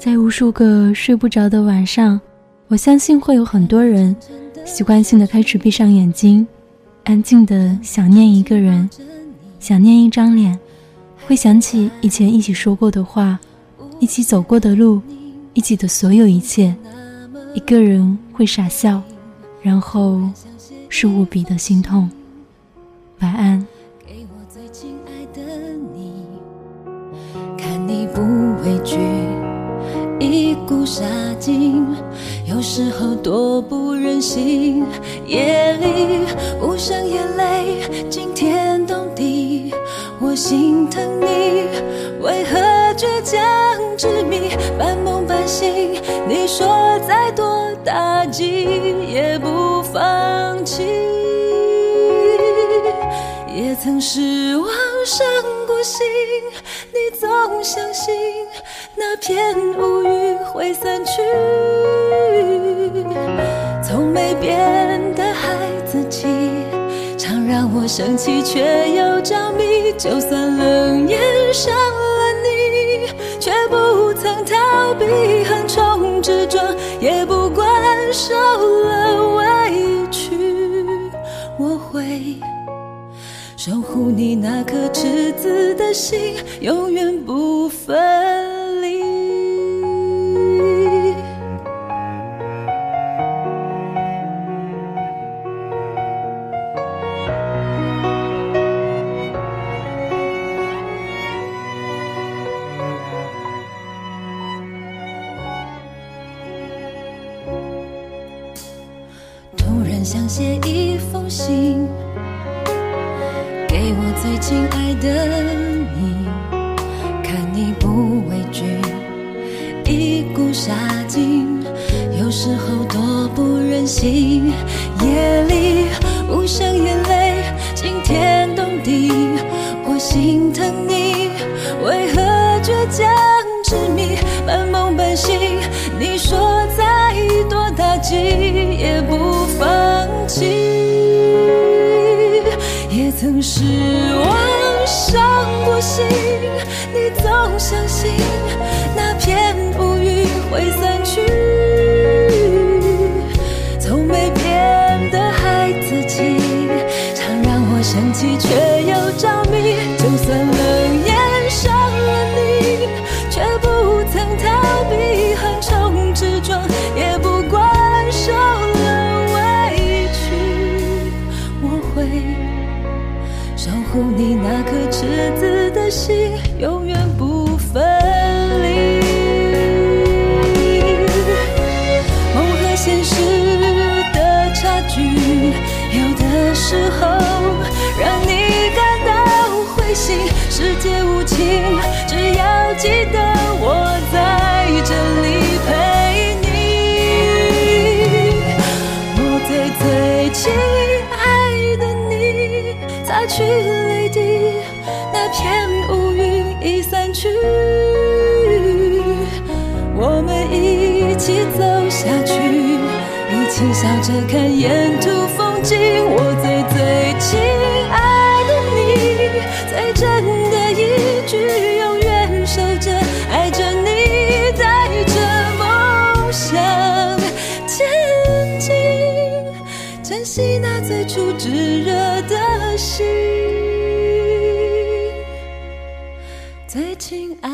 在无数个睡不着的晚上，我相信会有很多人习惯性的开始闭上眼睛，安静的想念一个人，想念一张脸，会想起以前一起说过的话，一起走过的路，一起的所有一切。一个人会傻笑，然后是无比的心痛。晚安。一股杀劲，有时候多不忍心。夜里无声眼泪惊天动地，我心疼你，为何倔强执迷，半梦半醒？你说再多打击也不放弃，也曾失望伤过心，你总相信。那片乌云会散去，从没变的孩子气，常让我生气却又着迷。就算冷眼伤了你，却不曾逃避横冲直撞，也不管受了委屈，我会守护你那颗赤子的心，永远不分。想写一封信给我最亲爱的你，看你不畏惧，一股杀劲，有时候多不忍心。夜里无声眼泪惊天动地，我心疼你，为何倔强执迷，半梦半醒？你说再多打击也不曾失望，伤过心，你总相信那片乌云会散去。从没变的孩子气，常让我生气却守护你那颗赤子的心，永远不去泪滴，那片乌云已散去，我们一起走下去，一起笑着看沿途风景。我最最亲爱的你，最真的一句，永远守着，爱着你，带着梦想前进，珍惜那最初炙热心。最亲爱。